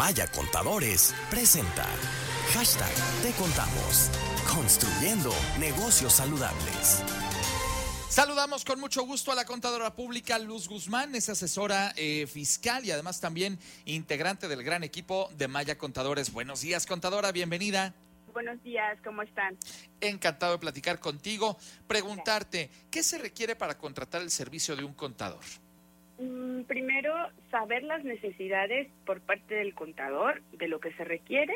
Maya Contadores presenta hashtag Te Contamos, construyendo negocios saludables. Saludamos con mucho gusto a la contadora pública Luz Guzmán, es asesora eh, fiscal y además también integrante del gran equipo de Maya Contadores. Buenos días, contadora, bienvenida. Buenos días, ¿cómo están? Encantado de platicar contigo. Preguntarte, ¿qué se requiere para contratar el servicio de un contador? Mm, primero, saber las necesidades por parte del contador de lo que se requiere.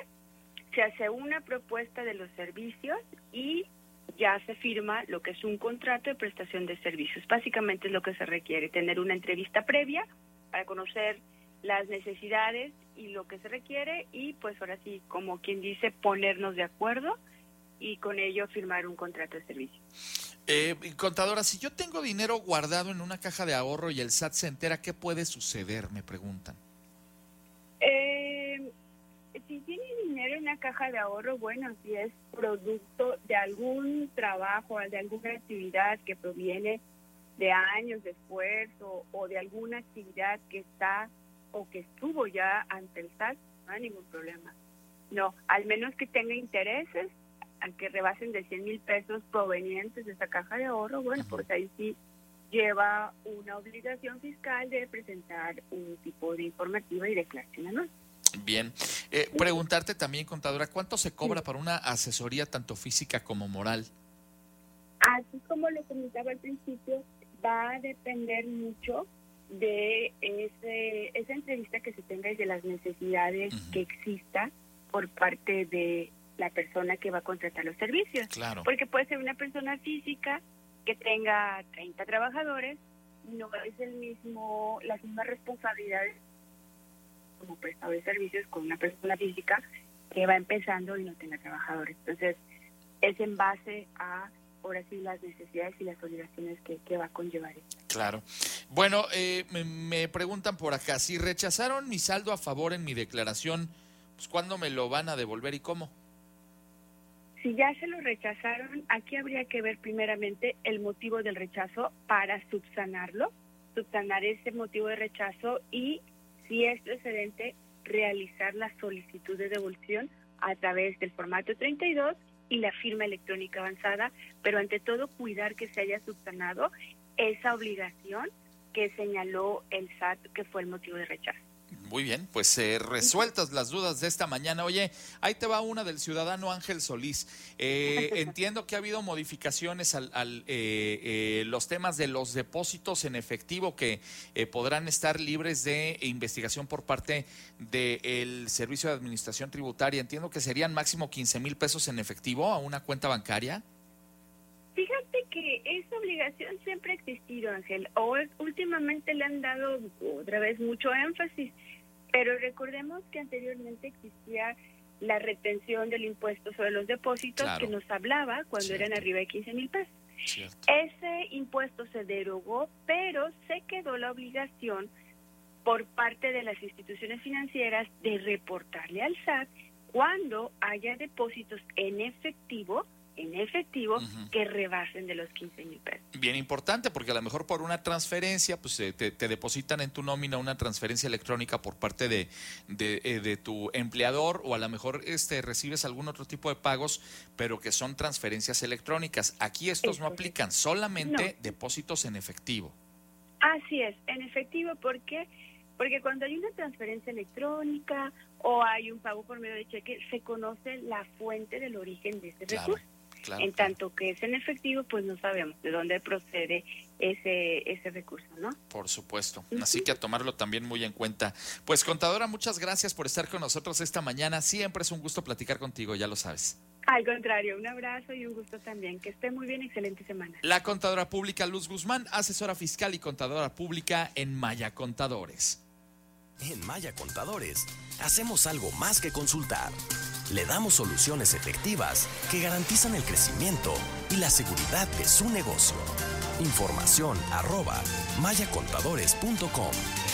Se hace una propuesta de los servicios y ya se firma lo que es un contrato de prestación de servicios. Básicamente es lo que se requiere, tener una entrevista previa para conocer las necesidades y lo que se requiere y pues ahora sí, como quien dice, ponernos de acuerdo y con ello firmar un contrato de servicio. Eh, contadora, si yo tengo dinero guardado en una caja de ahorro y el SAT se entera, ¿qué puede suceder? Me preguntan. Eh, si tiene dinero en una caja de ahorro, bueno, si es producto de algún trabajo, de alguna actividad que proviene de años de esfuerzo o de alguna actividad que está o que estuvo ya ante el SAT, no hay ningún problema. No, al menos que tenga intereses, que rebasen de 100 mil pesos provenientes de esa caja de ahorro, bueno, pues ahí sí lleva una obligación fiscal de presentar un tipo de informativa y declaración anual. Bien. Eh, preguntarte también, contadora, ¿cuánto se cobra para una asesoría tanto física como moral? Así como lo comentaba al principio, va a depender mucho de ese, esa entrevista que se tenga y de las necesidades que exista por parte de la persona que va a contratar los servicios. Claro. Porque puede ser una persona física que tenga 30 trabajadores, no es el mismo, las mismas responsabilidades como prestador de servicios con una persona física que va empezando y no tenga trabajadores. Entonces, es en base a ahora sí las necesidades y las obligaciones que, que va a conllevar. Claro. Bueno, eh, me, me, preguntan por acá, si rechazaron mi saldo a favor en mi declaración, pues ¿cuándo me lo van a devolver y cómo? Si ya se lo rechazaron, aquí habría que ver primeramente el motivo del rechazo para subsanarlo, subsanar ese motivo de rechazo y, si es precedente, realizar la solicitud de devolución a través del formato 32 y la firma electrónica avanzada, pero ante todo cuidar que se haya subsanado esa obligación que señaló el SAT que fue el motivo de rechazo. Muy bien, pues eh, resueltas las dudas de esta mañana. Oye, ahí te va una del ciudadano Ángel Solís. Eh, entiendo que ha habido modificaciones al, al eh, los temas de los depósitos en efectivo que podrán estar libres de investigación por parte del Servicio de Administración Tributaria. Entiendo que serían máximo 15 mil pesos en efectivo a una cuenta bancaria. Que esa obligación siempre ha existido, Ángel, o últimamente le han dado otra vez mucho énfasis, pero recordemos que anteriormente existía la retención del impuesto sobre los depósitos Claro. que nos hablaba cuando Cierto. eran arriba de 15 mil pesos. Cierto. Ese impuesto se derogó, pero se quedó la obligación por parte de las instituciones financieras de reportarle al SAT cuando haya depósitos en efectivo, en efectivo, que rebasen de los 15 mil pesos. Bien importante, porque a lo mejor por una transferencia, pues eh, te, te depositan en tu nómina una transferencia electrónica por parte de, de, eh, de tu empleador, o a lo mejor este recibes algún otro tipo de pagos, pero que son transferencias electrónicas. Aquí estos Es no aplican, solamente No. depósitos en efectivo. Así es, en efectivo, ¿por qué? Porque cuando hay una transferencia electrónica o hay un pago por medio de cheque, se conoce la fuente del origen de ese Claro, recurso. Claro. en tanto que es en efectivo, pues no sabemos de dónde procede ese, ese recurso, ¿no? Por supuesto. Así que a tomarlo también muy en cuenta. Pues contadora, muchas gracias por estar con nosotros esta mañana. Siempre es un gusto platicar contigo, ya lo sabes. Al contrario, un abrazo y un gusto también. Que esté muy bien, excelente semana. La contadora pública Luz Guzmán, asesora fiscal y contadora pública en Maya Contadores. En Maya Contadores hacemos algo más que consultar. Le damos soluciones efectivas que garantizan el crecimiento y la seguridad de su negocio. Información arroba mayacontadores.com.